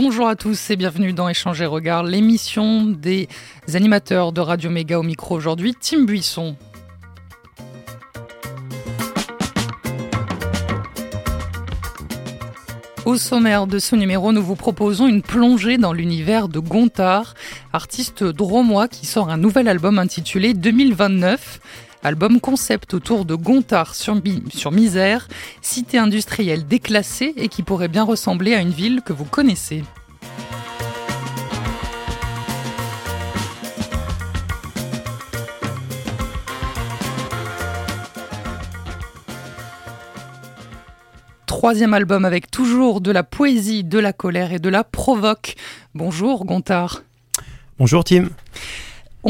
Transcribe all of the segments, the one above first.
Bonjour à tous et bienvenue dans Échanger Regard, l'émission des animateurs de Radio Méga au micro aujourd'hui, Tim Buisson. Au sommaire de ce numéro, nous vous proposons une plongée dans l'univers de Gontard, artiste dromois qui sort un nouvel album intitulé 2029. Album concept autour de Gontard sur, Misère, cité industrielle déclassée et qui pourrait bien ressembler à une ville que vous connaissez. troisième album avec toujours de la poésie, de la colère et de la provoque. Bonjour Gontard. Bonjour Tim.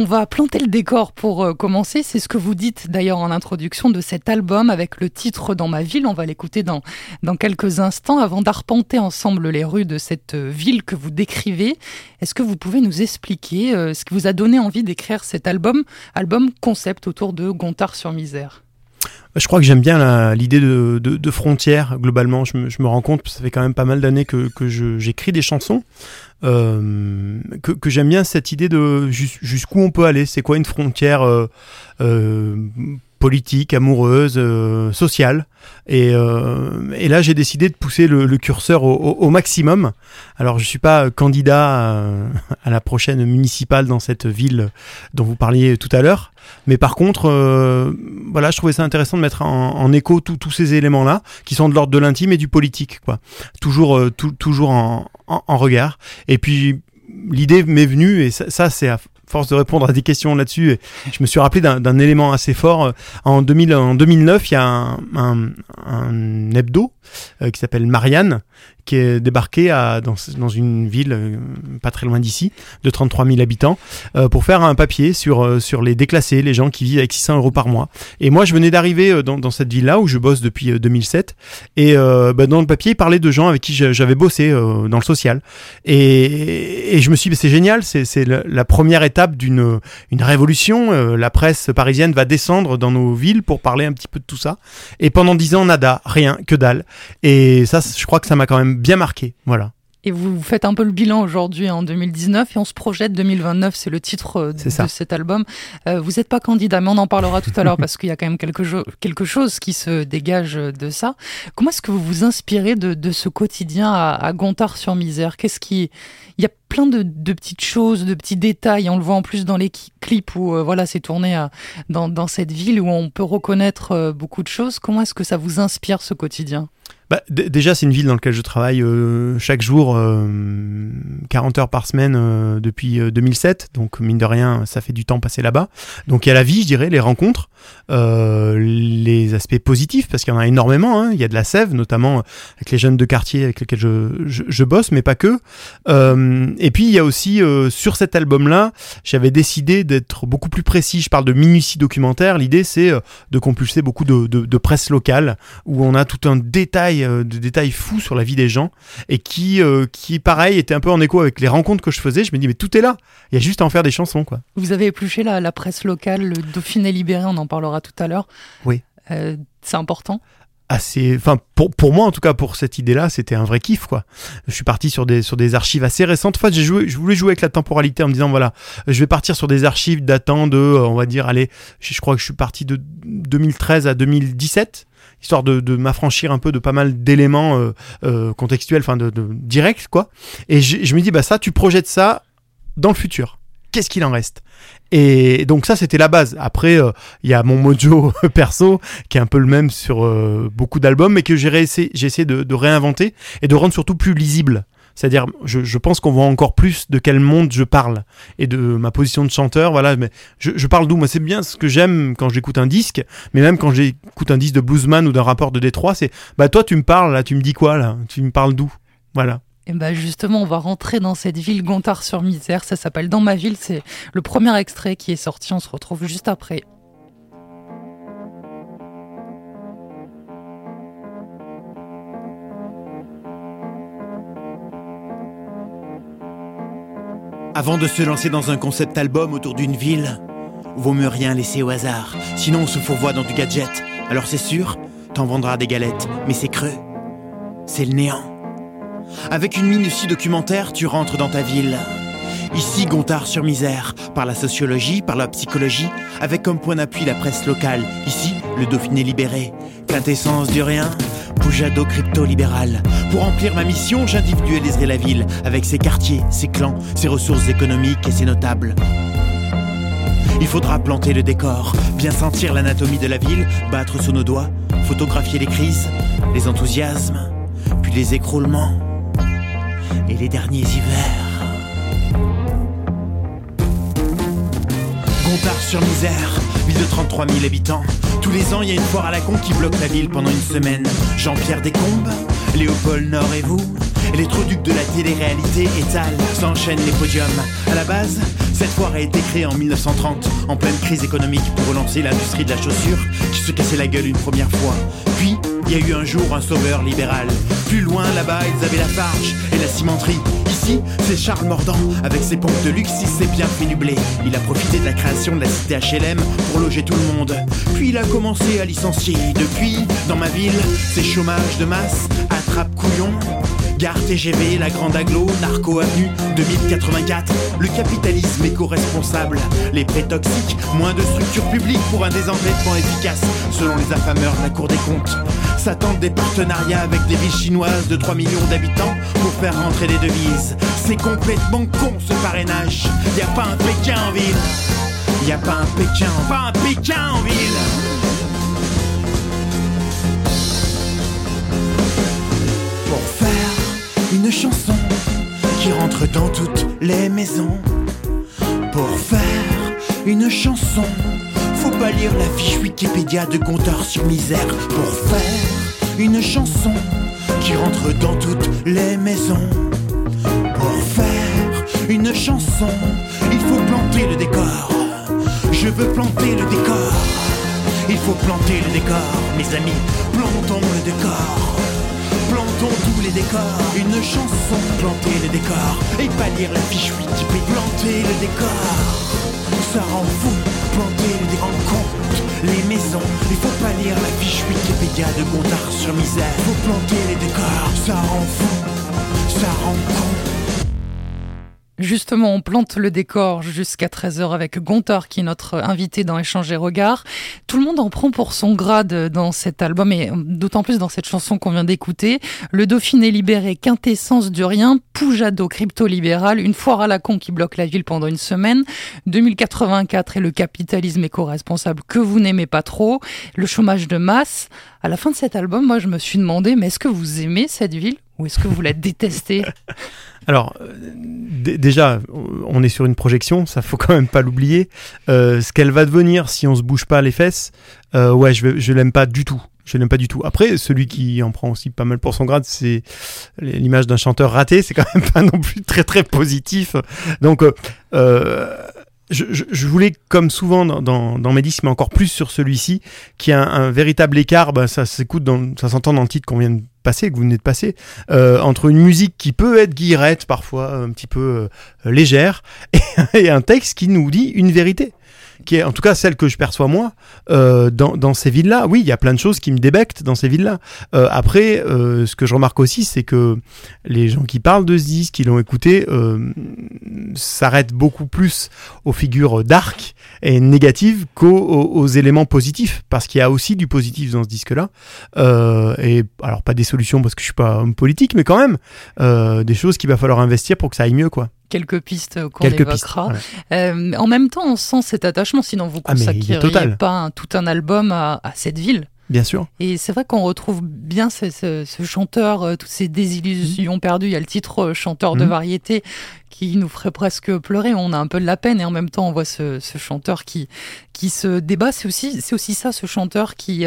On va planter le décor pour euh, commencer. C'est ce que vous dites d'ailleurs en introduction de cet album avec le titre Dans ma ville. On va l'écouter dans, dans quelques instants avant d'arpenter ensemble les rues de cette euh, ville que vous décrivez. Est-ce que vous pouvez nous expliquer euh, ce qui vous a donné envie d'écrire cet album, album concept autour de Gontard sur Misère je crois que j'aime bien l'idée de, de, frontières, globalement. Je me, rends compte, ça fait quand même pas mal d'années que, j'écris des chansons, euh, que, que j'aime bien cette idée de jusqu'où on peut aller. C'est quoi une frontière euh, euh, politique, amoureuse, euh, sociale. Et, euh, et là, j'ai décidé de pousser le, curseur au, maximum. Alors, je suis pas candidat à, la prochaine municipale dans cette ville dont vous parliez tout à l'heure. Mais par contre, euh, voilà, je trouvais ça intéressant de mettre en, écho tous ces éléments-là, qui sont de l'ordre de l'intime et du politique, quoi. Toujours, euh, toujours en regard. Et puis, l'idée m'est venue, et ça, ça c'est force de répondre à des questions là-dessus, je me suis rappelé d'un élément assez fort. En, 2000, en 2009, il y a un, un, un hebdo euh, qui s'appelle Marianne, qui est débarqué dans, une ville euh, pas très loin d'ici, de 33 000 habitants, euh, pour faire un papier sur, euh, sur les déclassés, les gens qui vivent avec 600 euros par mois. Et moi, je venais d'arriver dans, cette ville-là où je bosse depuis 2007. Et bah, dans le papier, il parlait de gens avec qui j'avais bossé dans le social. Et, je me suis dit, c'est génial, c'est la, première étape d'une une révolution. la presse parisienne va descendre dans nos villes pour parler un petit peu de tout ça. Et pendant dix ans, nada, rien, que dalle. Et ça, je crois que ça m'a quand même bien marqué. Voilà. Et vous faites un peu le bilan aujourd'hui en 2019 et on se projette 2029, c'est le titre euh, de, cet album. Euh, vous n'êtes pas candidat, mais on en parlera tout à l'heure parce qu'il y a quand même quelque, quelque, chose qui se dégage de ça. Comment est-ce que vous vous inspirez de, de ce quotidien à, à Gontard-sur-Misère Qu'est-ce qui... Il y a plein de, de, petites choses, de petits détails. On le voit en plus dans les clips où euh, voilà, c'est tourné à, dans, dans cette ville où on peut reconnaître euh, beaucoup de choses. Comment est-ce que ça vous inspire ce quotidien? Bah, déjà, c'est une ville dans laquelle je travaille euh, chaque jour, euh, 40 heures par semaine euh, depuis 2007. Donc, mine de rien, ça fait du temps passé là-bas. Donc, il y a la vie, je dirais, les rencontres, euh, les aspects positifs, parce qu'il y en a énormément. Hein. Il y a de la sève, notamment avec les jeunes de quartier avec lesquels je, je, je bosse, mais pas que. et puis, il y a aussi, sur cet album-là, j'avais décidé d'être beaucoup plus précis. Je parle de minutie documentaire. L'idée, c'est de compulser beaucoup de, de, de presse locale, où on a tout un détail euh, de détails fous sur la vie des gens et qui, euh, qui, pareil, était un peu en écho avec les rencontres que je faisais. Je me dis, mais tout est là. Il y a juste à en faire des chansons, quoi. Vous avez épluché la, la presse locale, le Dauphiné libéré, on en parlera tout à l'heure. Oui. Euh, c'est important? Assez enfin pour pour moi en tout cas pour cette idée-là c'était un vrai kiff quoi je suis parti sur des sur des archives assez récentes en fait j'ai joué je voulais jouer avec la temporalité en me disant voilà je vais partir sur des archives datant de on va dire allez je crois que je suis parti de 2013 à 2017 histoire de, de m'affranchir un peu de pas mal d'éléments euh, euh, contextuels, enfin de, de direct quoi. Et je, je me dis bah ça, tu projettes ça dans le futur. Qu'est-ce qu'il en reste? Et donc ça, c'était la base. Après, il euh, y a mon mojo perso qui est un peu le même sur euh, beaucoup d'albums, mais que j'ai essayé, essayé de, de réinventer et de rendre surtout plus lisible. C'est-à-dire, je, pense qu'on voit encore plus de quel monde je parle et de ma position de chanteur. Voilà, mais je, parle d'où? Moi, c'est bien ce que j'aime quand j'écoute un disque, mais même quand j'écoute un disque de bluesman ou d'un rapport de Détroit, c'est bah toi, tu me parles là, tu me dis quoi là? Tu me parles d'où? Voilà. Et bah justement, on va rentrer dans cette ville Gontard-sur-Misère. Ça s'appelle Dans ma ville. C'est le premier extrait qui est sorti. On se retrouve juste après. Avant de se lancer dans un concept album autour d'une ville, vaut mieux rien laisser au hasard, sinon on se fourvoie dans du gadget. Alors c'est sûr, t'en vendras des galettes, mais c'est creux. C'est le néant. Avec une minutie documentaire, tu rentres dans ta ville. Ici, Gontard sur misère, par la sociologie, par la psychologie, avec comme point d'appui la presse locale. Ici, le Dauphiné libéré, quintessence du rien, Poujado crypto-libéral. Pour remplir ma mission, j'individualiserai la ville, avec ses quartiers, ses clans, ses ressources économiques et ses notables. Il faudra planter le décor, bien sentir l'anatomie de la ville, battre sous nos doigts, photographier les crises, les enthousiasmes, puis les écroulements et les derniers hivers. Gontard sur Misère, ville de 33 000 habitants. Tous les ans, il y a une foire à la con qui bloque la ville pendant une semaine. Jean-Pierre Descombes, Léopold Nord et vous, les de la télé-réalité étalent, s'enchaînent les podiums. À la base, cette foire a été créée en 1930, en pleine crise économique pour relancer l'industrie de la chaussure qui se cassait la gueule une première fois. Puis, il y a eu un jour un sauveur libéral. Plus loin, là-bas, ils avaient la farge et la cimenterie. Ici, c'est Charles Mordant. Avec ses pompes de luxe, il s'est bien fait nubler. Il a profité de la création de la cité HLM pour loger tout le monde. Puis il a commencé à licencier. Depuis, dans ma ville, c'est chômage de masse, attrape couillon. Gare TGV, la Grande Aglo, Narco Avenue, 2084. Le capitalisme éco-responsable. Les prêts toxiques, moins de structures publiques pour un désendettement efficace, selon les affameurs de la Cour des comptes. S'attendent des partenariats avec des villes chinoises de 3 millions d'habitants pour faire rentrer des devises. C'est complètement con ce parrainage. Y a pas un Pékin en ville. Y a pas un Pékin, pas un Pékin en ville. Une chanson qui rentre dans toutes les maisons. Pour faire une chanson, faut pas lire la fiche Wikipédia de compteur sur misère. Pour faire une chanson qui rentre dans toutes les maisons. Pour faire une chanson, il faut planter le décor. Je veux planter le décor. Il faut planter le décor, mes amis. Plantons le décor. Plantons tous les décors. Une chanson, planter le décor. Et pas lire la fiche Wikipédia. Planter le décor. Ça rend fou. Planter le décor. En compte les maisons. Il faut pas lire la fiche Wikipédia de Gontard sur misère. Faut planter les décors. Ça rend fou. Ça rend con. Justement, on plante le décor jusqu'à 13h avec Gontard qui est notre invité dans Échanger Regards. Tout le monde en prend pour son grade dans cet album et d'autant plus dans cette chanson qu'on vient d'écouter. Le Dauphiné libéré, quintessence du rien, Poujado crypto-libéral, une foire à la con qui bloque la ville pendant une semaine, 2084 et le capitalisme éco-responsable que vous n'aimez pas trop, le chômage de masse. À la fin de cet album, moi je me suis demandé, mais est-ce que vous aimez cette ville ou est-ce que vous la détestez? Alors, euh, déjà, on est sur une projection, ça faut quand même pas l'oublier. Euh, ce qu'elle va devenir si on se bouge pas les fesses, euh, ouais, je, je l'aime pas du tout. Je l'aime pas du tout. Après, celui qui en prend aussi pas mal pour son grade, c'est l'image d'un chanteur raté. C'est quand même pas non plus très très positif. Donc, euh, je, je, voulais, comme souvent dans, dans, dans mes disques, mais encore plus sur celui-ci, qui a un, véritable écart. Bah, ça s'écoute, dans, ça s'entend dans le titre qu'on vient de passer, que vous venez de passer, euh, entre une musique qui peut être guillerette parfois, un petit peu euh, légère, et, un texte qui nous dit une vérité qui est en tout cas celle que je perçois moi euh, dans, dans, ces villes-là. Oui, il y a plein de choses qui me débectent dans ces villes-là. Euh, après, euh, ce que je remarque aussi, c'est que les gens qui parlent de ce disque, qui l'ont écouté, euh, s'arrêtent beaucoup plus aux figures dark et négatives qu'aux aux, éléments positifs, parce qu'il y a aussi du positif dans ce disque-là. Euh, et alors pas des solutions parce que je suis pas homme politique, mais quand même des choses qu'il va falloir investir pour que ça aille mieux, quoi quelques pistes qu'on évoquera. Euh, en même temps, on sent cet attachement, sinon vous ah, consacreriez pas tout un album à, cette ville. Bien sûr. Et c'est vrai qu'on retrouve bien ce, chanteur, euh, toutes ces désillusions mmh. perdues. Il y a le titre euh, chanteur de mmh. variété qui nous ferait presque pleurer. On a un peu de la peine et en même temps on voit ce, chanteur qui qui se débat. C'est aussi c'est aussi ça, ce chanteur qui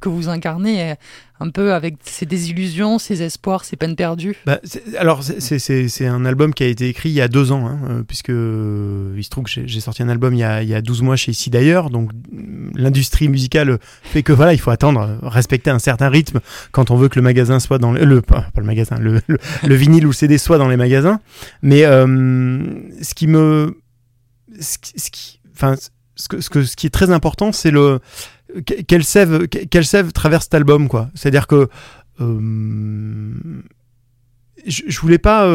que vous incarnez un peu avec ses désillusions, ses espoirs, ses peines perdues bah, Alors, c'est un album qui a été écrit il y a deux ans, hein, euh, puisque euh, il se trouve que j'ai sorti un album il y, a, il y a 12 mois chez Ici d'ailleurs, donc l'industrie musicale fait que voilà, il faut attendre, respecter un certain rythme quand on veut que le magasin soit dans le, pas, le magasin, le, le, vinyle ou le CD soit dans les magasins. Mais euh, ce qui me, ce qui, enfin, ce, que, ce, qui est très important, c'est le quelle sève, quelle sève traverse cet album, quoi. C'est-à-dire que euh, je, voulais pas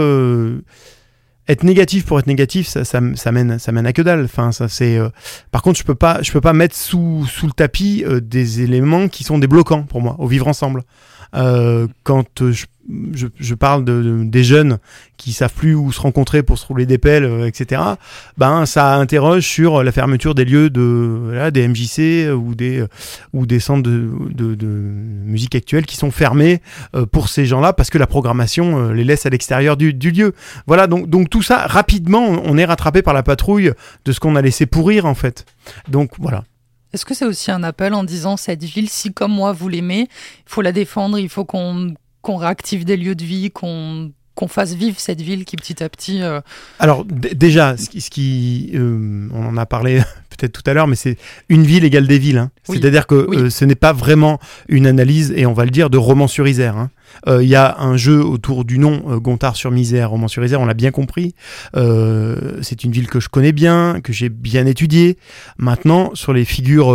être négatif pour être négatif, ça, ça, mène, ça mène à que dalle. Enfin, ça par contre, je peux je peux pas mettre sous, sous le tapis des éléments qui sont des bloquants pour moi au vivre ensemble. quand je je, parle de, des jeunes qui savent plus où se rencontrer pour se rouler des pelles, euh, etc. Ben ça interroge sur la fermeture des lieux de des MJC ou des ou des centres de, de, musique actuelle qui sont fermés euh, pour ces gens-là parce que la programmation euh, les laisse à l'extérieur du, du, lieu. Voilà donc donc tout ça rapidement on est rattrapé par la patrouille de ce qu'on a laissé pourrir en fait. Donc voilà. Est-ce que c'est aussi un appel en disant cette ville, si comme moi vous l'aimez, il faut la défendre, il faut qu'on qu'on réactive des lieux de vie, qu'on qu'on fasse vivre cette ville qui petit à petit. Euh, Alors déjà, ce qui, ce qui euh, on en a parlé peut-être tout à l'heure, mais c'est une ville égale des villes. Hein. C'est-à-dire que euh, ce n'est pas vraiment une analyse, et on va le dire, de roman sur Isère. Hein. Euh, il y a un jeu autour du nom euh, Gontard sur Misère, roman sur Isère, on l'a bien compris. c'est une ville que je connais bien, que j'ai bien étudiée. Maintenant, sur les figures,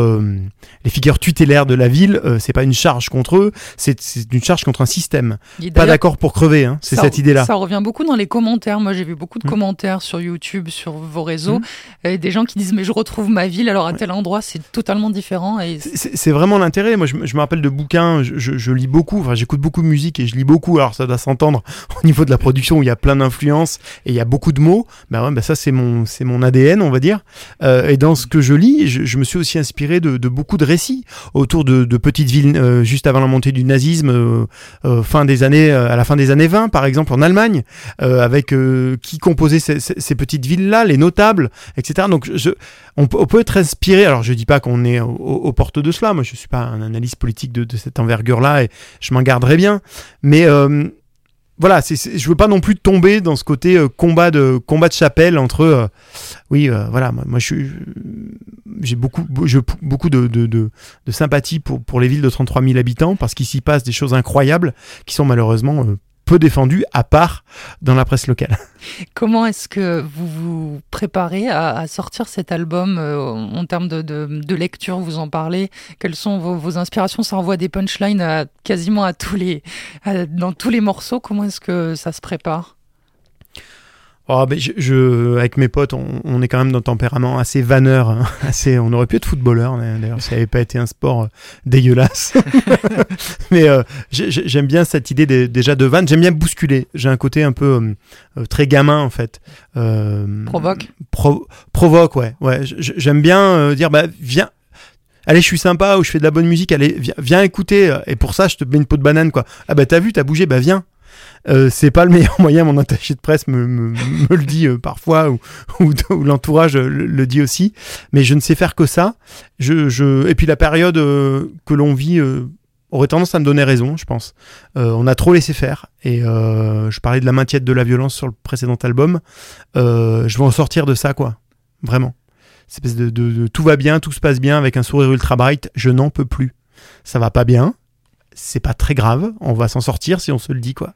les figures tutélaires de la ville, c'est pas une charge contre eux, c'est une charge contre un système. Pas d'accord pour crever, hein, c'est cette idée-là. Ça revient beaucoup dans les commentaires. Moi, j'ai vu beaucoup de mmh. commentaires sur YouTube, sur vos réseaux, mmh. et des gens qui disent mais je retrouve ma ville, alors à tel endroit, c'est totalement différent. Et... C'est vraiment l'intérêt. Moi, je, me rappelle de bouquins, je, lis beaucoup, enfin, j'écoute beaucoup de musique et je lis beaucoup. Alors, ça doit s'entendre au niveau de la production où il y a plein d'influences et il y a beaucoup de mots. Ben ouais, ben ça, c'est mon, mon ADN, on va dire. Euh, et dans ce que je lis, je, me suis aussi inspiré de, beaucoup de récits autour de, petites villes euh, juste avant la montée du nazisme, euh, fin des années, à la fin des années 20, par exemple, en Allemagne, avec qui composait ces, petites villes-là, les notables, etc. Donc, on, peut être inspiré. Alors, je dis pas qu'on est aux, portes de cela. Moi, je suis pas un analyste politique de, cette envergure-là et je m'en garderai bien. Mais euh, voilà, c'est, je veux pas non plus tomber dans ce côté euh, combat de combat de chapelle entre. Euh, oui, voilà, moi, j'ai beaucoup, de, sympathie pour, pour les villes de 33 000 habitants parce qu'il s'y passe des choses incroyables qui sont malheureusement peu défendu, à part dans la presse locale. Comment est-ce que vous vous préparez à, sortir cet album euh, en termes de, de, lecture Vous en parlez? Quelles sont vos, inspirations? Ça envoie des punchlines quasiment à tous les, dans tous les morceaux. Comment est-ce que ça se prépare? Oh, ben je, avec mes potes, on, est quand même d'un tempérament assez vanneur, hein. assez. On aurait pu être footballeur d'ailleurs, ça n'avait pas été un sport euh, dégueulasse. Mais euh, j'aime bien cette idée déjà de vanne. J'aime bien bousculer. J'ai un côté un peu euh, très gamin en fait. provoque. provoque, ouais, ouais. J'aime bien dire, bah viens, allez, je suis sympa ou je fais de la bonne musique, allez, viens, viens, écouter. Et pour ça, je te mets une peau de banane, quoi. Ah bah t'as vu, t'as bougé, bah viens. Euh, c'est pas le meilleur moyen, mon attaché de presse me, me, le dit euh, parfois, ou, ou, l'entourage le, dit aussi, mais je ne sais faire que ça. Je, je... Et puis la période euh, que l'on vit aurait tendance à me donner raison, je pense. on a trop laissé faire, et je parlais de la maintiette de la violence sur le précédent album, je vais en sortir de ça, quoi. Vraiment. Espèce de, de, de, tout va bien, tout se passe bien avec un sourire ultra bright, je n'en peux plus. Ça va pas bien, c'est pas très grave, on va s'en sortir si on se le dit, quoi.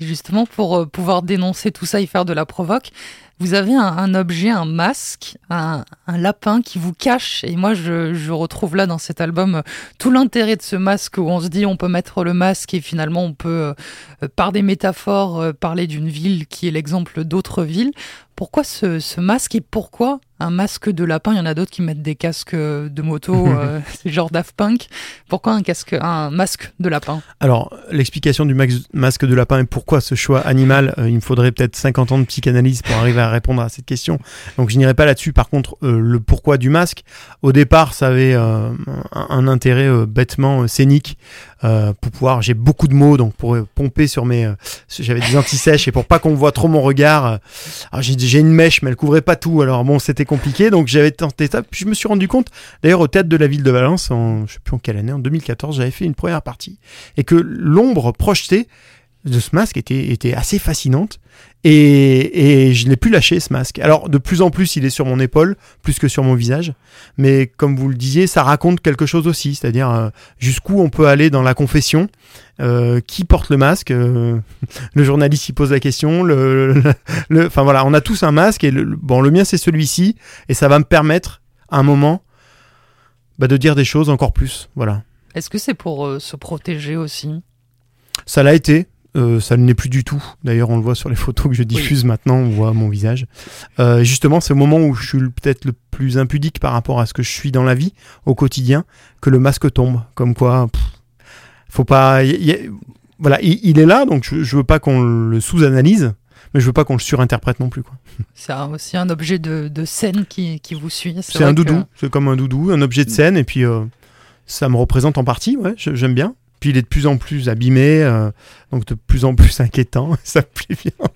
Justement, pour euh, pouvoir dénoncer tout ça et faire de la provoque, vous avez un, objet, un masque, un, lapin qui vous cache. Et moi, je, retrouve là dans cet album euh, tout l'intérêt de ce masque où on se dit on peut mettre le masque et finalement on peut, euh, par des métaphores, parler d'une ville qui est l'exemple d'autres villes. Pourquoi ce, masque et pourquoi un masque de lapin? Il y en a d'autres qui mettent des casques de moto, euh, c'est genre Daft Punk. Pourquoi un casque, un masque de lapin? Alors, l'explication du masque de lapin et pourquoi ce choix animal, euh, il me faudrait peut-être 50 ans de psychanalyse pour arriver à répondre à cette question. Donc, je n'irai pas là-dessus. Par contre, euh, le pourquoi du masque, au départ, ça avait un, un, intérêt bêtement scénique euh, pour pouvoir. J'ai beaucoup de mots, donc pour pomper sur mes. Euh, j'avais des anti-sèches et pour pas qu'on voit trop mon regard. Euh, j'ai une mèche, mais elle couvrait pas tout. Alors bon, c'était compliqué, donc j'avais tenté ça. Puis je me suis rendu compte, d'ailleurs, au théâtre de la ville de Valence, en je sais plus en quelle année, en 2014, j'avais fait une première partie et que l'ombre projetée de ce masque était, était assez fascinante. Et, et je n'ai plus lâché ce masque. Alors de plus en plus, il est sur mon épaule, plus que sur mon visage. Mais comme vous le disiez, ça raconte quelque chose aussi, c'est-à-dire euh, jusqu'où on peut aller dans la confession. Euh, qui porte le masque euh, Le journaliste y pose la question. Le, le, enfin voilà, on a tous un masque et le, bon, le mien c'est celui-ci et ça va me permettre à un moment bah, de dire des choses encore plus. Voilà. Est-ce que c'est pour se protéger aussi? Ça l'a été Euh, ça ne l'est plus du tout. D'ailleurs, on le voit sur les photos que je diffuse maintenant, on voit mon visage. Euh, justement, c'est au moment où je suis peut-être le plus impudique par rapport à ce que je suis dans la vie, au quotidien, que le masque tombe. Comme quoi, faut pas. voilà, il, est là, donc je, je veux pas qu'on le sous-analyse, mais je veux pas qu'on le surinterprète non plus. C'est aussi un objet de, scène qui, vous suit. C'est un doudou, c'est comme un doudou, un objet de scène, et puis euh, ça me représente en partie, ouais, j'aime bien. Puis il est de plus en plus abîmé, euh, donc de plus en plus inquiétant. Ça me plaît bien.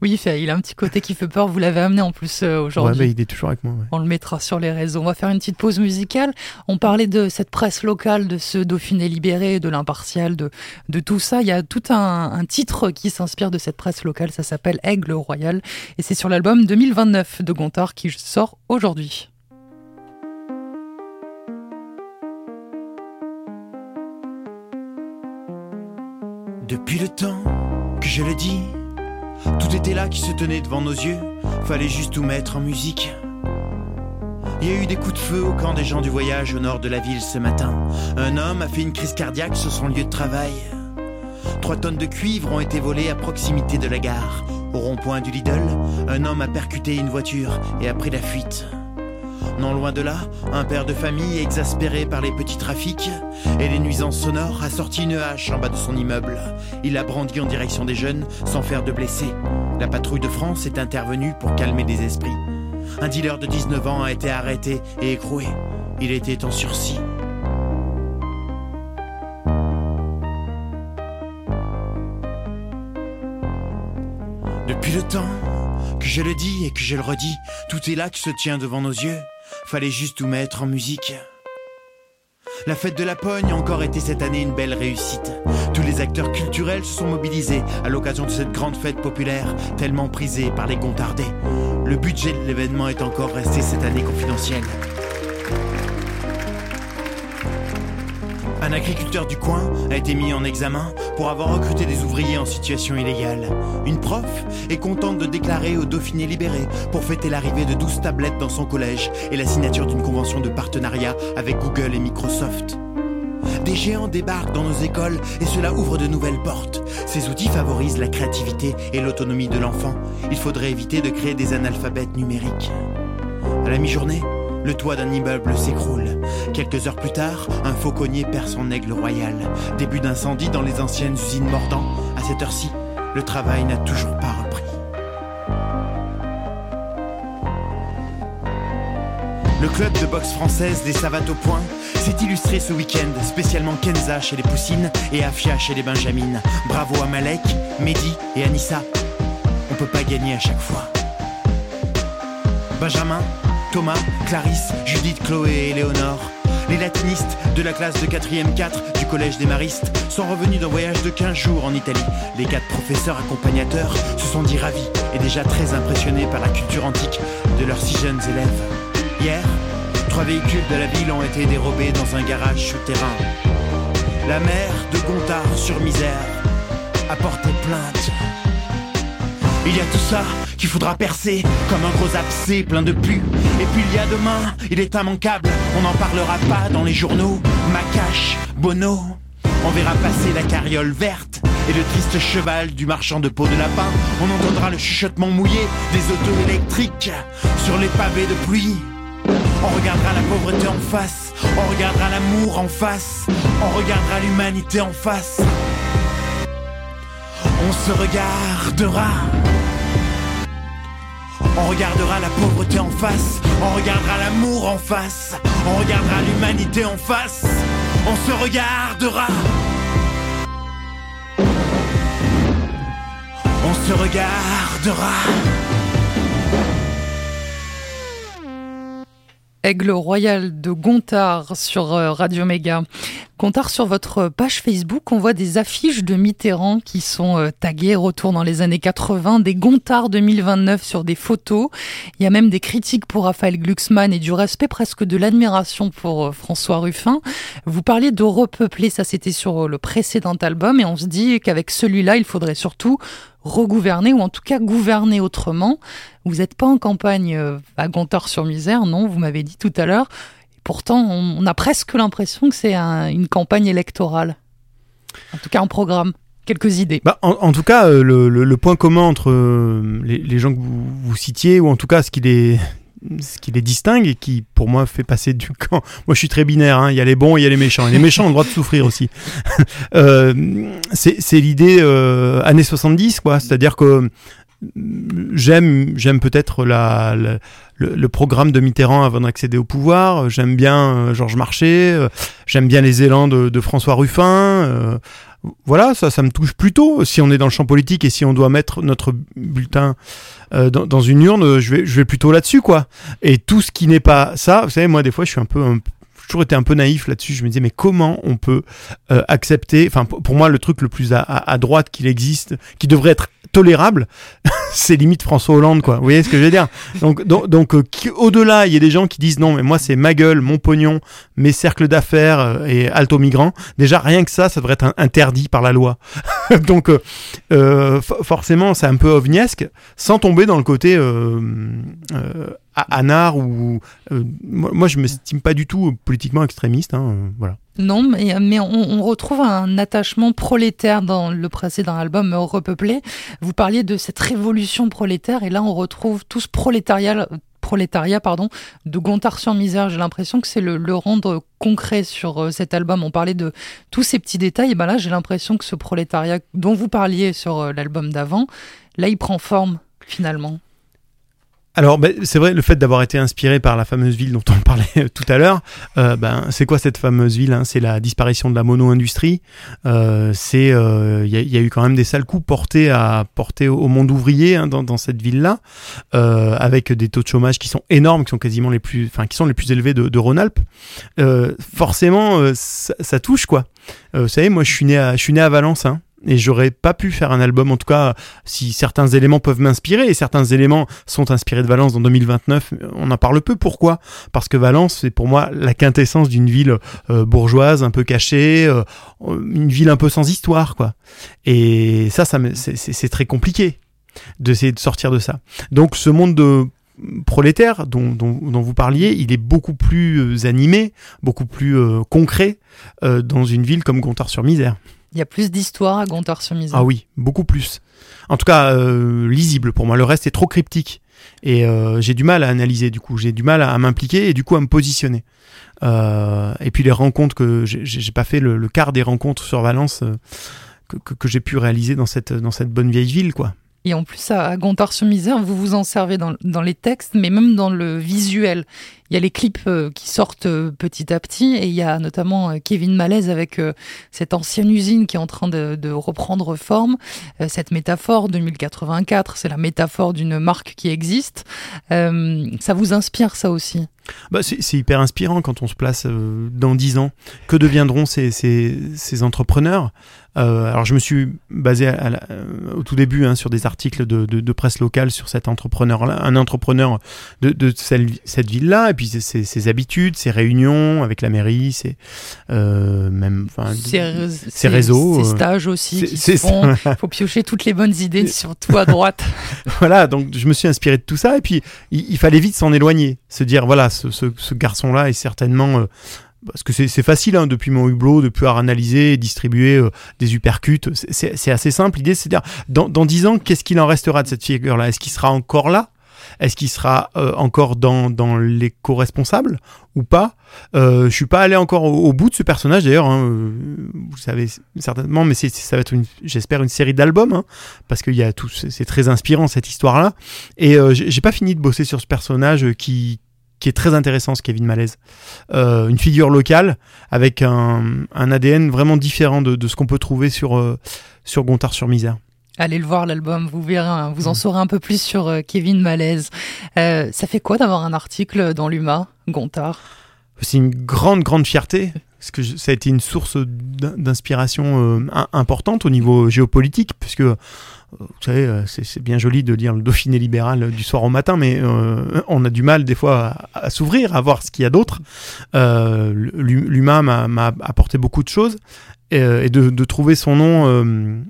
oui, il a un petit côté qui fait peur. Vous l'avez amené en plus euh, aujourd'hui. Ouais, bah, il est toujours avec moi. On le mettra sur les réseaux. On va faire une petite pause musicale. On parlait de cette presse locale, de ce Dauphiné libéré, de l'impartial, de, de tout ça. Il y a tout un, un titre qui s'inspire de cette presse locale. Ça s'appelle Aigle Royal. Et c'est sur l'album 2029 de Gontard qui sort aujourd'hui. Depuis le temps que je le dis, tout était là qui se tenait devant nos yeux, fallait juste tout mettre en musique. Il y a eu des coups de feu au camp des gens du voyage au nord de la ville ce matin. Un homme a fait une crise cardiaque sur son lieu de travail. Trois tonnes de cuivre ont été volées à proximité de la gare. Au rond-point du Lidl, un homme a percuté une voiture et a pris la fuite. Non loin de là, un père de famille exaspéré par les petits trafics et les nuisances sonores a sorti une hache en bas de son immeuble. Il a brandi en direction des jeunes sans faire de blessés. La patrouille de France est intervenue pour calmer les esprits. Un dealer de 19 ans a été arrêté et écroué. Il était en sursis. Depuis le temps que je le dis et que je le redis, tout est là qui se tient devant nos yeux. Fallait juste tout mettre en musique. La fête de la Pogne a encore été cette année une belle réussite. Tous les acteurs culturels se sont mobilisés à l'occasion de cette grande fête populaire tellement prisée par les Gontardais. Le budget de l'événement est encore resté cette année confidentiel. Un agriculteur du coin a été mis en examen pour avoir recruté des ouvriers en situation illégale. Une prof est contente de déclarer au Dauphiné libéré pour fêter l'arrivée de 12 tablettes dans son collège et la signature d'une convention de partenariat avec Google et Microsoft. Des géants débarquent dans nos écoles et cela ouvre de nouvelles portes. Ces outils favorisent la créativité et l'autonomie de l'enfant. Il faudrait éviter de créer des analphabètes numériques. À la mi-journée, le toit d'un immeuble s'écroule. Quelques heures plus tard, un fauconnier perd son aigle royal. Début d'incendie dans les anciennes usines mordant. À cette heure-ci, le travail n'a toujours pas repris. Le club de boxe française des Savates au Point s'est illustré ce week-end, spécialement Kenza chez les Poussines et Afia chez les Benjamines. Bravo à Malek, Mehdi et Anissa. On peut pas gagner à chaque fois. Benjamin, Thomas, Clarisse, Judith, Chloé et Éléonore. Les latinistes de la classe de 4e 4 du collège des Maristes sont revenus d'un voyage de 15 jours en Italie. Les quatre professeurs accompagnateurs se sont dit ravis et déjà très impressionnés par la culture antique de leurs six jeunes élèves. Hier, trois véhicules de la ville ont été dérobés dans un garage souterrain. La mère de Gontard sur Misère a porté plainte. Il y a tout ça qu'il faudra percer comme un gros abcès plein de pus. Et puis il y a demain, il est immanquable, on n'en parlera pas dans les journaux. Macache, Bono, on verra passer la carriole verte et le triste cheval du marchand de peau de lapin. On entendra le chuchotement mouillé des autos électriques sur les pavés de pluie. On regardera la pauvreté en face, on regardera l'amour en face, on regardera l'humanité en face. On se regardera. On regardera la pauvreté en face, on regardera l'amour en face, on regardera l'humanité en face, on se regardera. On se regardera. Aigle Royal de Gontard sur euh, Radio Méga. Gontard, sur votre page Facebook, on voit des affiches de Mitterrand qui sont euh, taguées retour dans les années 80, des Gontard 2029 sur des photos. Il y a même des critiques pour Raphaël Glucksmann et du respect, presque de l'admiration pour euh, François Ruffin. Vous parliez de repeupler, ça c'était sur le précédent album, et on se dit qu'avec celui-là, il faudrait surtout regouverner ou en tout cas gouverner autrement. Vous n'êtes pas en campagne euh, à Gontard-sur-Misère, non, vous m'avez dit tout à l'heure. Pourtant, on a presque l'impression que c'est une campagne électorale. En tout cas, en programme. quelques idées. Bah, en, tout cas, le, point commun entre les, gens que vous, vous, citiez, ou en tout cas ce qui les, ce qui les distingue et qui, pour moi, fait passer du camp. Moi, je suis très binaire. Hein. Il y a les bons il y a les méchants. Et les méchants ont le droit de souffrir aussi. euh, c'est l'idée euh, années 70, quoi. C'est-à-dire que j'aime j'aime peut-être le, programme de Mitterrand avant d'accéder au pouvoir. J'aime bien euh, Georges Marchais. Euh, j'aime bien les élans de François Ruffin. Voilà, ça, ça me touche plutôt. Si on est dans le champ politique et si on doit mettre notre bulletin euh, dans, dans, une urne, je vais, je vais plutôt là-dessus, quoi. Et tout ce qui n'est pas ça, vous savez, moi, des fois, je suis un peu, un, toujours été un peu naïf là-dessus. Je me disais, mais comment on peut euh, accepter, enfin, pour moi, le truc le plus à, à, droite qu'il existe, qui devrait être tolérable, c'est limite François Hollande, quoi. Vous voyez ce que je veux dire? Donc, donc, donc euh, au-delà, il y a des gens qui disent non, mais moi, c'est ma gueule, mon pognon, mes cercles d'affaires euh, et alto migrants. Déjà, rien que ça, ça devrait être interdit par la loi. donc, forcément, c'est un peu ovniesque, sans tomber dans le côté anard ou euh, moi je m'estime pas du tout politiquement extrémiste hein, euh, voilà non mais, on, retrouve un attachement prolétaire dans le précédent album Repeuplé. Vous parliez de cette révolution prolétaire et là on retrouve tout ce prolétariat prolétariat pardon de Gontard sur misère. J'ai l'impression que c'est le, rendre concret sur euh, cet album. On parlait de tous ces petits détails. Et ben là j'ai l'impression que ce prolétariat dont vous parliez sur l'album d'avant là il prend forme finalement alors, ben, c'est vrai, le fait d'avoir été inspiré par la fameuse ville dont on parlait tout à l'heure, euh, ben, c'est quoi cette fameuse ville hein? C'est la disparition de la mono-industrie. Euh, c'est, il euh, y, y, a eu quand même des sales coups portés à porter au monde ouvrier hein, dans, dans, cette ville-là, euh, avec des taux de chômage qui sont énormes, qui sont quasiment les plus, enfin, qui sont les plus élevés de, de Rhône-Alpes. Euh, forcément, ça, ça, touche quoi. vous savez, moi, je suis né à, je suis né à Valence. Hein, et j'aurais pas pu faire un album en tout cas si certains éléments peuvent m'inspirer. Et certains éléments sont inspirés de Valence dans 2029 on en parle peu. Pourquoi? Parce que Valence c'est pour moi la quintessence d'une ville euh, bourgeoise un peu cachée euh, une ville un peu sans histoire quoi. Et ça ça c'est très compliqué d'essayer de sortir de ça. Donc ce monde de prolétaire dont, dont, dont, vous parliez, il est beaucoup plus euh, animé, beaucoup plus concret dans une ville comme Gontard-sur-Misère. Il y a plus d'histoire à Gontard-sur-Misère. Ah oui, beaucoup plus. En tout cas, euh, lisible pour moi. Le reste est trop cryptique. Et euh, j'ai du mal à analyser, du coup. J'ai du mal à, m'impliquer et du coup à me positionner. Euh, et puis les rencontres que j'ai pas fait le, quart des rencontres sur Valence que, que, j'ai pu réaliser dans cette, dans cette bonne vieille ville, quoi. Et en plus, à Gontard-sur-Misère, vous vous en servez dans, dans, les textes, mais même dans le visuel. Il y a les clips euh, qui sortent euh, petit à petit, et il y a notamment euh, Kevin Malaise avec cette ancienne usine qui est en train de, reprendre forme. Cette métaphore 2084, c'est la métaphore d'une marque qui existe. Ça vous inspire ça aussi? Bah c'est hyper inspirant quand on se place dans dix ans. Que deviendront ces, ces, ces entrepreneurs? Alors je me suis basé au tout début hein, sur des articles de, presse locale sur cet entrepreneur-là, un entrepreneur de, cette ville-là, et ses, ses, habitudes, ses réunions avec la mairie, ses euh, même, enfin, ses, réseaux, ses euh, stages aussi. Il faut piocher toutes les bonnes idées sur tout à droite. voilà, donc je me suis inspiré de tout ça, et puis il, il fallait vite s'en éloigner, se dire voilà, ce, ce, ce garçon-là est certainement euh, parce que c'est facile hein, depuis mon hublot de pouvoir analyser et distribuer euh, des uppercuts. C'est assez simple. L'idée, c'est de dire dans, dans 10 ans, qu'est-ce qu'il en restera de cette figure-là? Est-ce qu'il sera encore là? Est-ce qu'il sera euh, encore dans, dans les co-responsables ou pas? Euh, Je suis pas allé encore au, bout de ce personnage d'ailleurs. Hein, euh, vous savez certainement, mais ça va être, j'espère, une série d'albums hein, parce qu'il y a tout. C'est très inspirant cette histoire-là. Et j'ai pas fini de bosser sur ce personnage qui qui est très intéressant, ce Kevin Malaise. Euh, une figure locale avec un, un ADN vraiment différent de, ce qu'on peut trouver sur, euh, sur Gontard-sur-Misère. Allez le voir l'album, vous verrez, hein, vous en mm. saurez un peu plus sur euh, Kevin Malaise. Euh, ça fait quoi d'avoir un article dans l'UMA, Gontard? C'est une grande, grande fierté parce que ça a été une source d'inspiration euh, importante au niveau géopolitique, puisque vous savez, c'est bien joli de lire le Dauphiné libéral du soir au matin, mais euh, on a du mal des fois à, s'ouvrir, à voir ce qu'il y a d'autre. Euh, L'humain m'a apporté beaucoup de choses, et, de, trouver son nom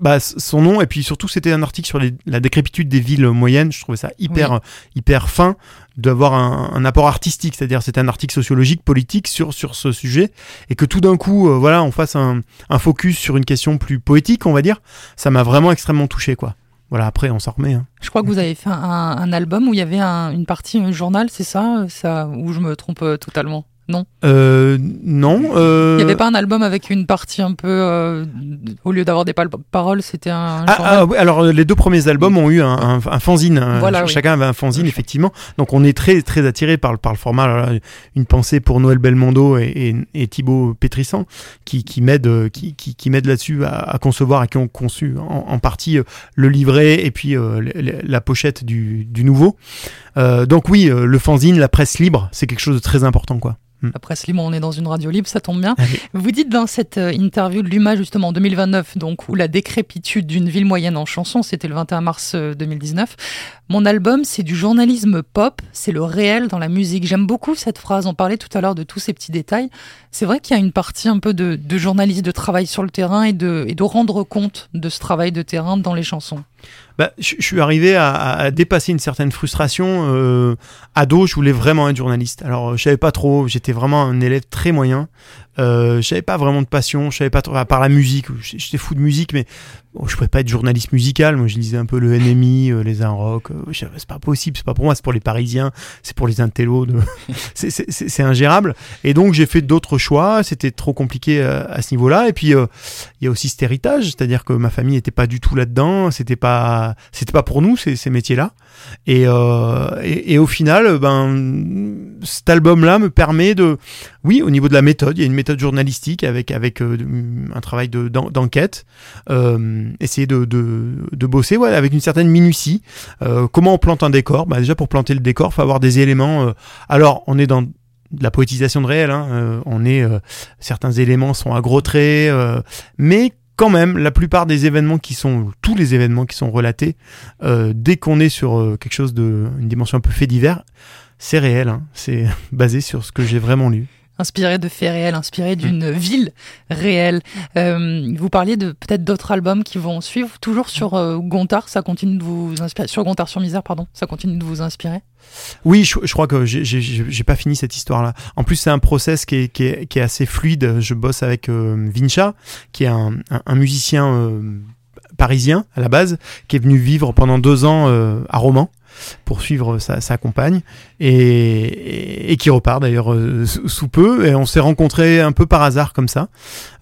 bah, son nom et puis surtout c'était un article sur la décrépitude des villes moyennes. Je trouvais ça hyper hyper fin d'avoir un, apport artistique, c'est-à-dire c'est un article sociologique, politique sur sur ce sujet et que tout d'un coup euh, voilà on fasse un, un, focus sur une question plus poétique on va dire. Ça m'a vraiment extrêmement touché quoi. Voilà, après, on s'en remet. Hein. Je crois que vous avez fait un, un album où il y avait une partie un journal, c'est ça, ça Ou je me trompe euh, totalement non euh, Non. Euh... Il n'y avait pas un album avec une partie un peu. Euh, au lieu d'avoir des paroles, c'était un. Ah, ah, oui, alors les deux premiers albums ont eu un, un, fanzine. Voilà, Chacun avait un fanzine, effectivement. Donc on est très, très attiré par, par le format. une pensée pour Noël Belmondo et, et, Thibaut Pétrissan, qui, qui m'aident qui, qui, qui là-dessus à, concevoir et qui ont conçu en, partie le livret et puis la pochette du, du nouveau. donc oui, le fanzine, la presse libre, c'est quelque chose de très important, quoi. Mm. Après Slim, on est dans une radio libre, ça tombe bien. Ah Vous dites dans cette euh, interview de l'UMA, justement, en 2029, donc, où la décrépitude d'une ville moyenne en chanson, c'était le 21 mars 2019. Euh, Mon album, c'est du journalisme pop, c'est le réel dans la musique. J'aime beaucoup cette phrase. On parlait tout à l'heure de tous ces petits détails. C'est vrai qu'il y a une partie un peu de, de journalisme, de travail sur le terrain et de, et de rendre compte de ce travail de terrain dans les chansons bah, je, suis arrivé à, dépasser une certaine frustration. Euh, ado, je voulais vraiment être journaliste. Alors, je savais pas trop. J'étais vraiment un élève très moyen. Euh, je savais pas vraiment de passion. Je savais pas trop, à part la musique. J'étais fou de musique, mais bon, je pouvais pas être journaliste musical. Moi, je lisais un peu le NMI, euh, les Inrock. Euh, c'est pas possible. C'est pas pour moi. C'est pour les Parisiens. C'est pour les intellos. De... c'est ingérable. Et donc, j'ai fait d'autres choix. C'était trop compliqué à, à ce niveau-là. Et puis, il y a aussi cet héritage, c'est-à-dire que ma famille était pas du tout là-dedans. C'était pas, c'était pas pour nous ces, métiers-là. Et, et, et, au final, ben, cet album-là me permet de, oui, au niveau de la méthode, il y a une méthode journalistique avec avec euh, un travail de d'enquête, euh, essayer de, de, de bosser ouais, avec une certaine minutie. Euh, comment on plante un décor? Bah, Déjà pour planter le décor, faut avoir des éléments. alors on est dans la poétisation de réel, hein, on est certains éléments sont à gros traits, mais quand même, la plupart des événements qui sont, tous les événements qui sont relatés, dès qu'on est sur quelque chose de, une dimension un peu fait divers, c'est réel, hein, c'est basé sur ce que j'ai vraiment lu inspiré de faits réels, inspiré d'une mm. ville réelle. Euh, vous parliez de peut-être d'autres albums qui vont suivre, toujours sur euh, Gontard, ça continue de vous inspirer, sur Gontard sur Misère, pardon, ça continue de vous inspirer? Oui, je, crois que j'ai pas fini cette histoire-là. En plus, c'est un process qui est, qui, est, qui est, assez fluide. Je bosse avec euh, Vincha, qui est un, un, musicien euh, parisien à la base, qui est venu vivre pendant deux ans à Romans pour suivre sa, sa compagne et, et, qui repart d'ailleurs euh, sous peu. Et on s'est rencontrés un peu par hasard comme ça,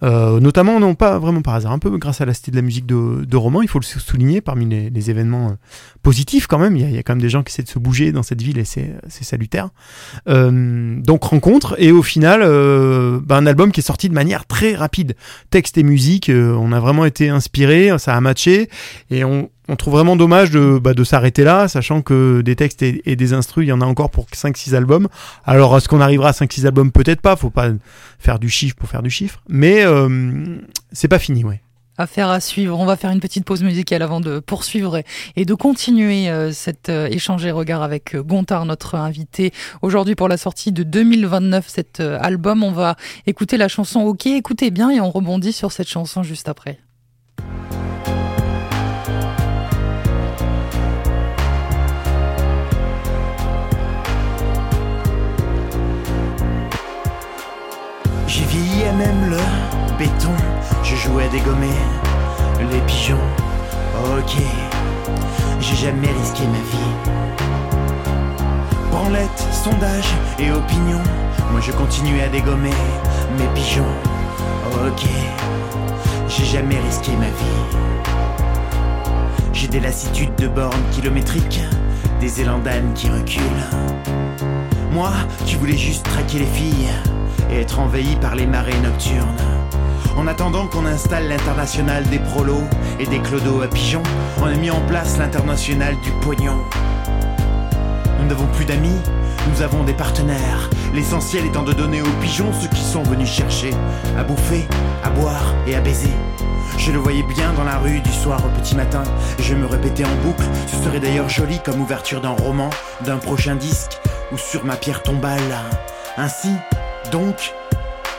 euh, notamment non pas vraiment par hasard, un peu grâce à la Cité de la musique de, de Roman. Il faut le souligner parmi les, événements euh, positifs quand même. Il y, a, quand même des gens qui essaient de se bouger dans cette ville et c'est salutaire. Donc rencontre et au final bah, un album qui est sorti de manière très rapide, texte et musique. on a vraiment été inspiré, ça a matché et on, trouve vraiment dommage de, bah, de s'arrêter là, sachant que des textes et, des instrus, il y en a encore pour 5-6 albums. Alors, est-ce qu'on arrivera à 5-6 albums? Peut-être pas, faut pas faire du chiffre pour faire du chiffre, mais euh, c'est pas fini, ouais. Affaire à suivre. On va faire une petite pause musicale avant de poursuivre et de continuer euh, cet euh, échange et regard avec Gontard, notre invité aujourd'hui pour la sortie de 2029 cet album. On va écouter la chanson OK, écoutez bien et on rebondit sur cette chanson juste après. Je jouais à dégommer les pigeons. Ok, j'ai jamais risqué ma vie. Branlette, sondage et opinion, moi je continuais à dégommer mes pigeons. Ok, j'ai jamais risqué ma vie. J'ai des lassitudes de bornes kilométriques, des élans qui reculent. Moi, tu voulais juste traquer les filles et être envahi par les marées nocturnes. En attendant qu'on installe l'international des prolos et des clodos à pigeons, on a mis en place l'international du pognon. Nous n'avons plus d'amis, nous avons des partenaires. L'essentiel étant de donner aux pigeons ce qu'ils sont venus chercher à bouffer, à boire et à baiser. Je le voyais bien dans la rue du soir au petit matin. Je me répétais en boucle. Ce serait d'ailleurs joli comme ouverture d'un roman, d'un prochain disque ou sur ma pierre tombale. Ainsi, donc,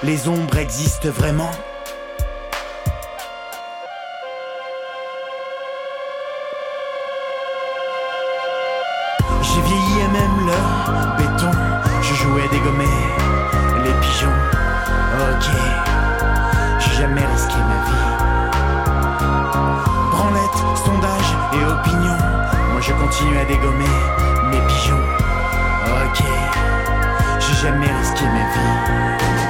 les ombres existent vraiment? À dégommer mes pigeons. Ok, j'ai jamais risqué ma vie.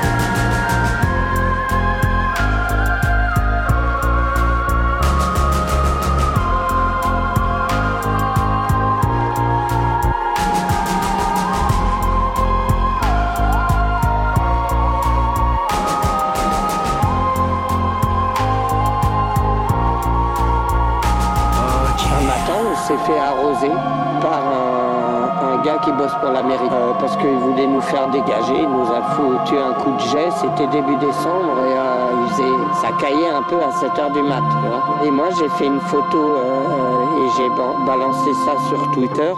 Faire dégager. Il nous a foutu un coup de jet. C'était début décembre et euh, ça caillait un peu à 7h du mat. Et moi, j'ai fait une photo euh, et j'ai balancé ça sur Twitter.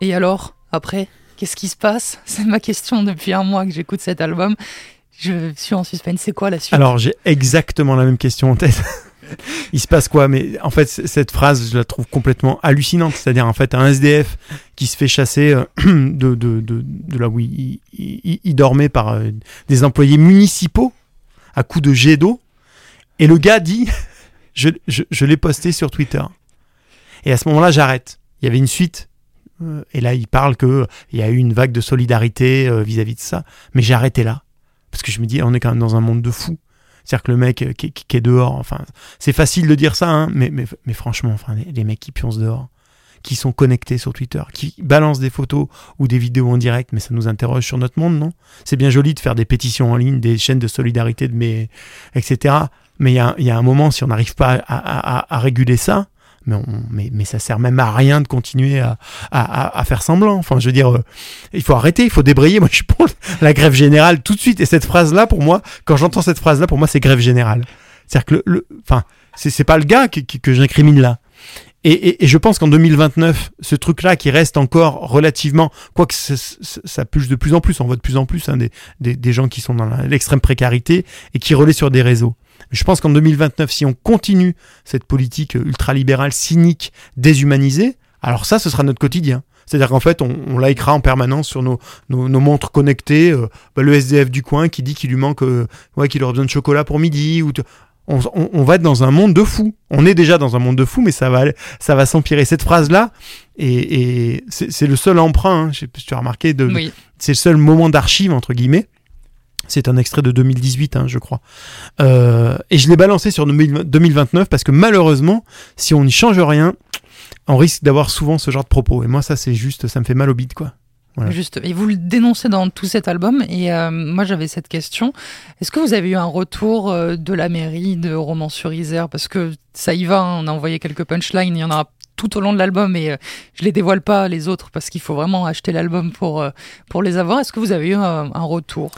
Et alors, après, qu'est-ce qui se passe? C'est ma question depuis un mois que j'écoute cet album. Je suis en suspense. C'est quoi la suite? Alors, j'ai exactement la même question en tête. il se passe quoi? Mais en fait, cette phrase, je la trouve complètement hallucinante. C'est-à-dire, en fait, un SDF qui se fait chasser euh, de, là où il, dormait par euh, des employés municipaux à coups de jet d'eau. Et le gars dit Je, je, l'ai posté sur Twitter. Et à ce moment-là, j'arrête. Il y avait une suite. Euh, et là, il parle qu'il y a eu une vague de solidarité vis-à-vis -vis de ça. Mais j'ai arrêté là. Parce que je me dis, on est quand même dans un monde de fous. C'est-à-dire que le mec euh, qui, est dehors, enfin, c'est facile de dire ça, hein, mais, mais, franchement, enfin, les, mecs qui pioncent dehors, qui sont connectés sur Twitter, qui balancent des photos ou des vidéos en direct, mais ça nous interroge sur notre monde, non? C'est bien joli de faire des pétitions en ligne, des chaînes de solidarité, de mes, etc. Mais il y a, un moment, si on n'arrive pas à, réguler ça, mais, on, mais, mais, ça sert même à rien de continuer à, à, à, faire semblant. Enfin, je veux dire, euh, il faut arrêter, il faut débrayer. Moi, je suis pour la grève générale tout de suite. Et cette phrase-là, pour moi, quand j'entends cette phrase-là, pour moi, c'est grève générale. C'est-à-dire que le, enfin, c'est pas le gars que, que, j'incrimine là. Et, et, et, je pense qu'en 2029, ce truc-là qui reste encore relativement, quoique ça, ça, puge de plus en plus, on voit de plus en plus hein, des, des, des, gens qui sont dans l'extrême précarité et qui relaient sur des réseaux. Je pense qu'en 2029, si on continue cette politique ultralibérale, cynique, déshumanisée, alors ça, ce sera notre quotidien. C'est-à-dire qu'en fait, on, on likera en permanence sur nos, nos, montres connectées euh, bah, le SDF du coin qui dit qu'il lui manque, euh, ouais, qu'il aurait besoin de chocolat pour midi. Ou on, on, va être dans un monde de fous. On est déjà dans un monde de fous, mais ça va, ça va s'empirer. Cette phrase-là, et, et c'est le seul emprunt, hein, je sais pas si tu as remarqué, de, c'est le seul moment d'archive, entre guillemets, c'est un extrait de 2018, hein, je crois. Euh, et je l'ai balancé sur 2029 parce que malheureusement, si on n'y change rien, on risque d'avoir souvent ce genre de propos. Et moi, ça, c'est juste, ça me fait mal au bide, quoi. Juste, et vous le dénoncez dans tout cet album. Et euh, moi, j'avais cette question. Est-ce que vous avez eu un retour euh, de la mairie de Romans-sur-Isère Parce que ça y va, hein, on a envoyé quelques punchlines, il y en aura tout au long de l'album et je les dévoile pas les autres parce qu'il faut vraiment acheter l'album pour, pour les avoir. Est-ce que vous avez eu un retour?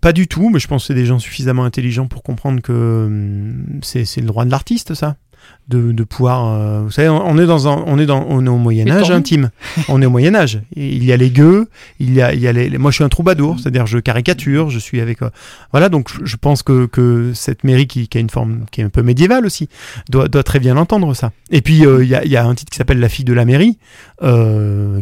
Pas, du tout, mais je pense que c'est des gens suffisamment intelligents pour comprendre que hum, c'est le droit de l'artiste, ça. De, de, pouvoir. Euh, vous savez, on est dans un, on est dans, on est au Moyen Âge intime. on est au Moyen Âge. Il y a les gueux, il y a, il y a les. Moi, je suis un troubadour, c'est-à-dire je caricature, je suis avec. Euh, voilà, donc je pense que, que cette mairie qui, qui, a une forme qui est un peu médiévale aussi doit, doit très bien l'entendre ça. Et puis euh, il y, a, y, a, un titre qui s'appelle La fille de la mairie,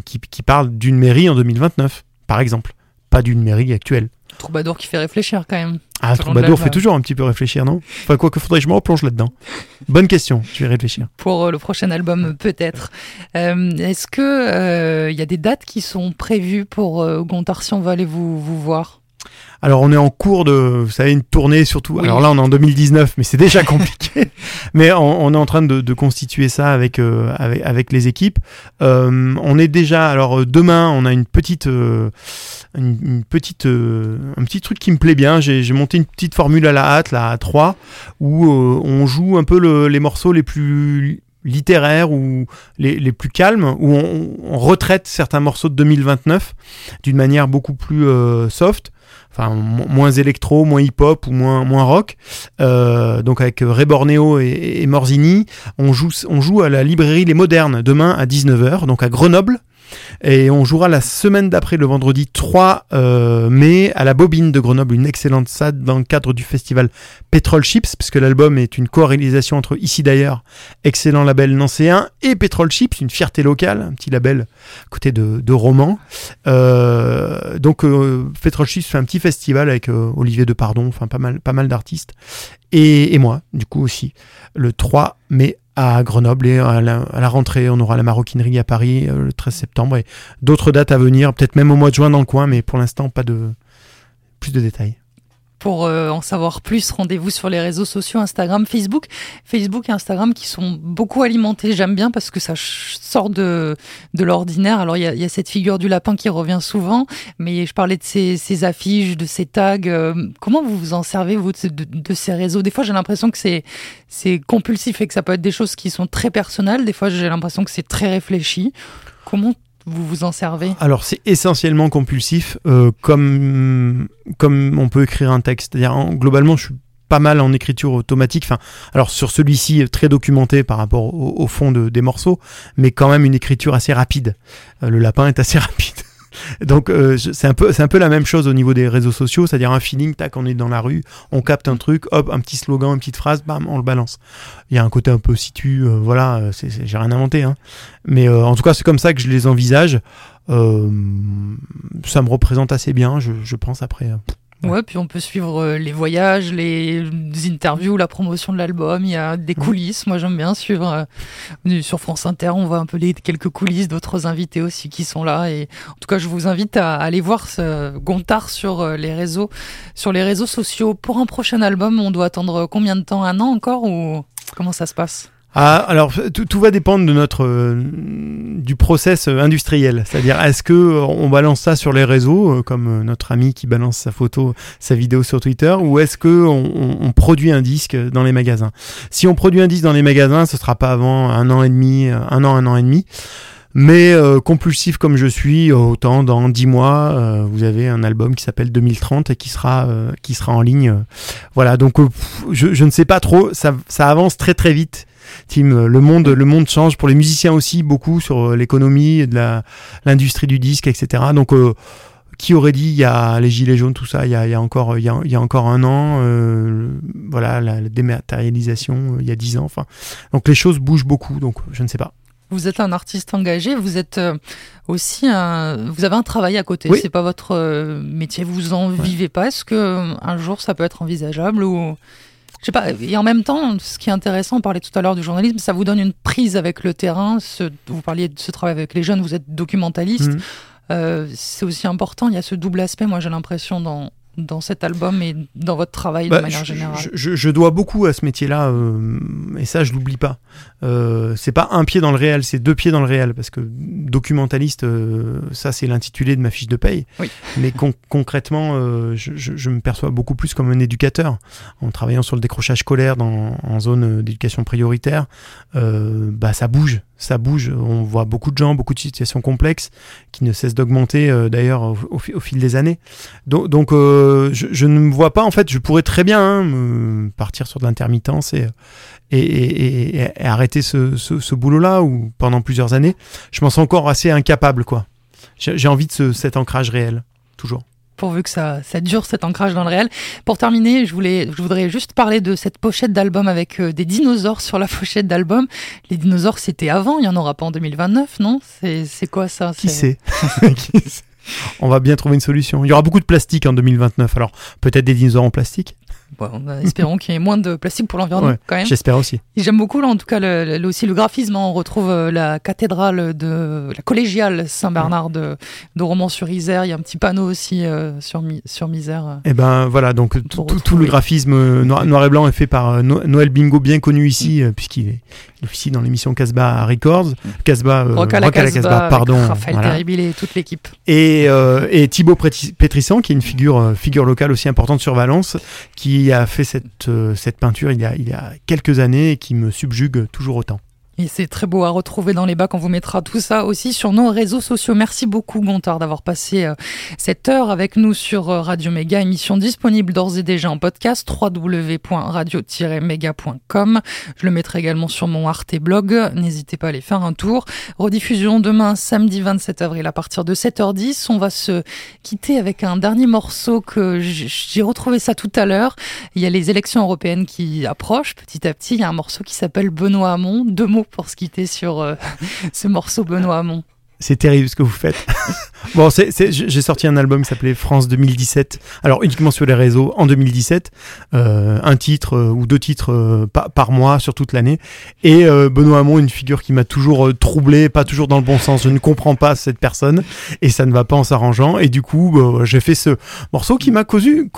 qui, qui parle d'une mairie en 2029, par exemple, pas d'une mairie actuelle. Troubadour qui fait réfléchir quand même. Ah, Troubadour fait toujours un petit peu réfléchir, non? Enfin, quoi que faudrait que je me replonge là-dedans. Bonne question, je vais réfléchir. Pour euh, le prochain album, peut-être. Euh, est-ce que il euh, y a des dates qui sont prévues pour si on va aller vous, vous voir? Alors on est en cours de, vous savez, une tournée surtout. Alors là on est en 2019, mais c'est déjà compliqué. mais on, est en train de, constituer ça avec, euh, avec, avec les équipes. Euh, on est déjà, alors euh, demain on a une petite, une, petite, un petit truc qui me plaît bien. J'ai monté une petite formule à la hâte, là à 3, où on joue un peu les morceaux les plus littéraires ou les, les plus calmes, où on, on, retraite certains morceaux de 2029 d'une manière beaucoup plus soft enfin moins électro, moins hip-hop ou moins moins rock. Euh, donc avec Ray Borneo et, et, Morzini, on joue on joue à la librairie Les Modernes demain à 19h, donc à Grenoble. Et on jouera la semaine d'après, le vendredi 3 euh, mai, à la Bobine de Grenoble, une excellente salle dans le cadre du festival Petrol Chips, puisque l'album est une co-réalisation entre Ici d'ailleurs, excellent label nancéen, et Petrol Chips, une fierté locale, un petit label côté de, roman. Euh, donc euh, Petrol Chips fait un petit festival avec Olivier Depardon, enfin pas mal, pas mal d'artistes, et moi, du coup aussi, le 3 mai à Grenoble et à la, rentrée, on aura la maroquinerie à Paris le 13 septembre et d'autres dates à venir, peut-être même au mois de juin dans le coin, mais pour l'instant, pas de plus de détails. Pour euh, en savoir plus, rendez-vous sur les réseaux sociaux Instagram, Facebook. Facebook et Instagram qui sont beaucoup alimentés. J'aime bien parce que ça sort de, de l'ordinaire. Alors, il y a, y a, cette figure du lapin qui revient souvent, mais je parlais de ces, ces affiches, de ces tags. Euh, comment vous vous en servez, vous, de, de, ces réseaux? Des fois, j'ai l'impression que c'est, c'est compulsif et que ça peut être des choses qui sont très personnelles. Des fois, j'ai l'impression que c'est très réfléchi. Comment vous vous en servez Alors c'est essentiellement compulsif, euh, comme comme on peut écrire un texte. C'est-à-dire globalement, je suis pas mal en écriture automatique. Enfin, alors sur celui-ci très documenté par rapport au, fond de, des morceaux, mais quand même une écriture assez rapide. Euh, le lapin est assez rapide. Donc euh, c'est un peu c'est un peu la même chose au niveau des réseaux sociaux, c'est-à-dire un feeling, tac, on est dans la rue, on capte un truc, hop, un petit slogan, une petite phrase, bam, on le balance. Il y a un côté un peu situ, euh, voilà, euh, j'ai rien inventé, hein. Mais en tout cas, c'est comme ça que je les envisage. ça me représente assez bien, je pense après. Ouais, puis on peut suivre euh, les voyages, les interviews, la promotion de l'album. Il y a des coulisses. Moi, j'aime bien suivre euh, sur France Inter. On voit un peu les quelques coulisses d'autres invités aussi qui sont là. Et en tout cas, je vous invite à aller voir ce Gontard sur euh, les réseaux, sur les réseaux sociaux. Pour un prochain album, on doit attendre combien de temps? Un an encore ou comment ça se passe? Ah, alors tout, va dépendre de notre euh, du process euh, industriel. C'est-à-dire, est-ce que euh, on balance ça sur les réseaux, comme notre ami qui balance sa photo, sa vidéo sur Twitter, ou est-ce que on, produit un disque dans les magasins? Si on produit un disque dans les magasins, ce sera pas avant un an et demi, un an, un an et demi. Mais compulsif comme je suis, autant dans dix mois, vous avez un album qui s'appelle 2030 et qui sera qui sera en ligne. voilà, donc je, ne sais pas trop, ça avance très très vite. Tim, euh, le monde, le monde change pour les musiciens aussi beaucoup sur euh, l'économie, de l'industrie du disque, etc. Donc euh, qui aurait dit il y a les gilets jaunes tout ça il y a, il y a encore il y a, il y a, encore un an voilà la, dématérialisation il y a dix ans enfin donc les choses bougent beaucoup donc je ne sais pas vous êtes un artiste engagé, vous êtes aussi un, vous avez un travail à côté. C'est pas votre métier, vous en vivez pas. Est-ce que un jour ça peut être envisageable ou je sais pas. Et en même temps, ce qui est intéressant, on parlait tout à l'heure du journalisme, ça vous donne une prise avec le terrain. Ce, vous parliez de ce travail avec les jeunes, vous êtes documentaliste. Mhm. Euh, c'est aussi important. Il y a ce double aspect, moi j'ai l'impression, dans, dans cet album et dans votre travail de bah, manière générale je, dois beaucoup à ce métier-là, euh, et ça, je l'oublie pas. Euh, c'est pas un pied dans le réel, c'est deux pieds dans le réel, parce que documentaliste, euh, ça, c'est l'intitulé de ma fiche de paye. Mais concrètement, euh, je, je, me perçois beaucoup plus comme un éducateur. En travaillant sur le décrochage scolaire dans, en zone d'éducation prioritaire, bah, ça bouge, ça bouge. On voit beaucoup de gens, beaucoup de situations complexes qui ne cessent d'augmenter d'ailleurs au, fil des années. Donc, donc je, ne me vois pas, en fait, je pourrais très bien hein, partir sur de l'intermittence et, arrêter ce, ce, boulot-là, ou pendant plusieurs années. Je m'en sens encore assez incapable, quoi. J'ai envie de cet ancrage réel, toujours pourvu que ça, ça dure cet ancrage dans le réel. Pour terminer, je voulais, je voudrais juste parler de cette pochette d'album avec euh, des dinosaures sur la pochette d'album. Les dinosaures, c'était avant, il y en aura pas en 2029, non? C'est quoi ça? Qui sait? On va bien trouver une solution. Il y aura beaucoup de plastique en 2029. Alors, peut-être des dinosaures en plastique? Bon, espérons qu'il y ait moins de plastique pour l'environnement quand même. J'espère aussi. J'aime beaucoup là en tout cas le, aussi le graphisme. Hein. On retrouve euh, la cathédrale de la collégiale Saint-Bernard de, de Romans-sur-Isère. Il y a un petit panneau aussi euh, sur, sur Misère. Et eh ben voilà, donc tout, le graphisme noir, et blanc est fait par euh, Noël Bingo, bien connu ici, puisqu'il est officie dans l'émission Casbah Records. Casbah, Rock à la, Casbah, pardon. Raphaël voilà. et toute l'équipe. Et, et Thibaut Pétrissan, qui est une figure, figure locale aussi importante sur Valence, qui a fait cette, euh, cette peinture il y, a, il y a quelques années et qui me subjugue toujours autant. Et c'est très beau à retrouver dans les bacs. On vous mettra tout ça aussi sur nos réseaux sociaux. Merci beaucoup, Gontard, d'avoir passé euh, cette heure avec nous sur euh, Radio Méga. Émission disponible d'ores et déjà en podcast www.radio-méga.com. Je le mettrai également sur mon Arte blog. N'hésitez pas à aller faire un tour. Rediffusion demain, samedi 27 avril à partir de 7h10. On va se quitter avec un dernier morceau que j'ai retrouvé ça tout à l'heure. Il y a les élections européennes qui approchent petit à petit. Il y a un morceau qui s'appelle Benoît Hamon. Deux mots pour se quitter sur euh, ce morceau Benoît Hamon C'est terrible ce que vous faites. Bon, j'ai sorti un album qui s'appelait France 2017. Alors uniquement sur les réseaux en 2017, euh, un titre euh, ou deux titres par, mois sur toute l'année. Et Benoît Hamon, une figure qui m'a toujours troublé, pas toujours dans le bon sens. Je ne comprends pas cette personne et ça ne va pas en s'arrangeant. Et du coup, j'ai fait ce morceau qui m'a causé,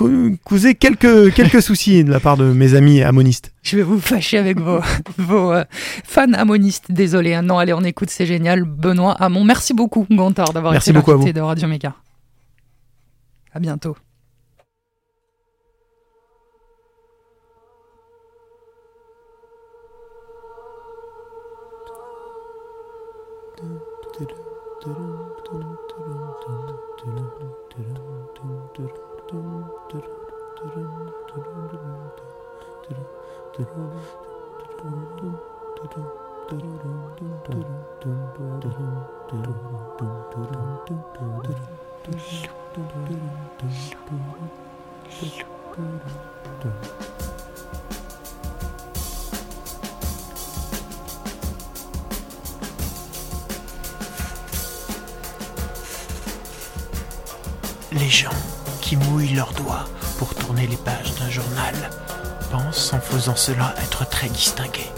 quelques quelques soucis de la part de mes amis amonistes. Je vais vous fâcher avec vos, vos fans amonistes. Désolé. Hein. Non, allez, on écoute, c'est génial. Benoît Hamon, merci beaucoup, Gontard, d'avoir été l'invité de Radio Méga. À bientôt. Les gens qui mouillent leurs doigts pour tourner les pages d'un journal en faisant cela être très distingués.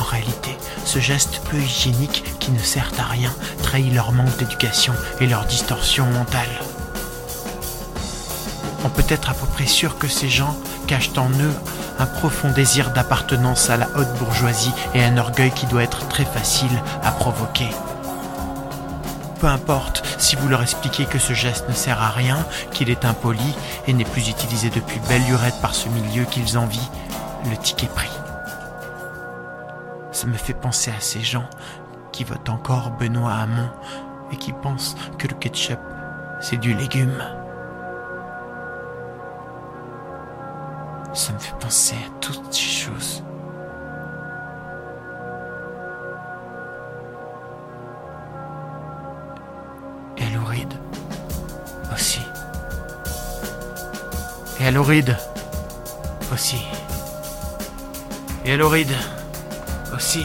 En réalité, ce geste peu hygiénique qui ne sert à rien trahit leur manque d'éducation et leur distorsion mentale. On peut être à peu près sûr que ces gens cachent en eux un profond désir d'appartenance à la haute bourgeoisie et un orgueil qui doit être très facile à provoquer. Peu importe si vous leur expliquez que ce geste ne sert à rien, qu'il est impoli et n'est plus utilisé depuis belle lurette par ce milieu qu'ils envient, le ticket pris. Ça me fait penser à ces gens qui votent encore Benoît Hamon et qui pensent que le ketchup, c'est du légume. Ça me fait penser à toutes ces choses. Et à l'oride aussi. Et à l'oride aussi.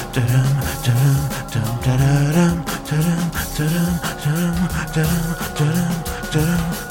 dum dum dum dum dum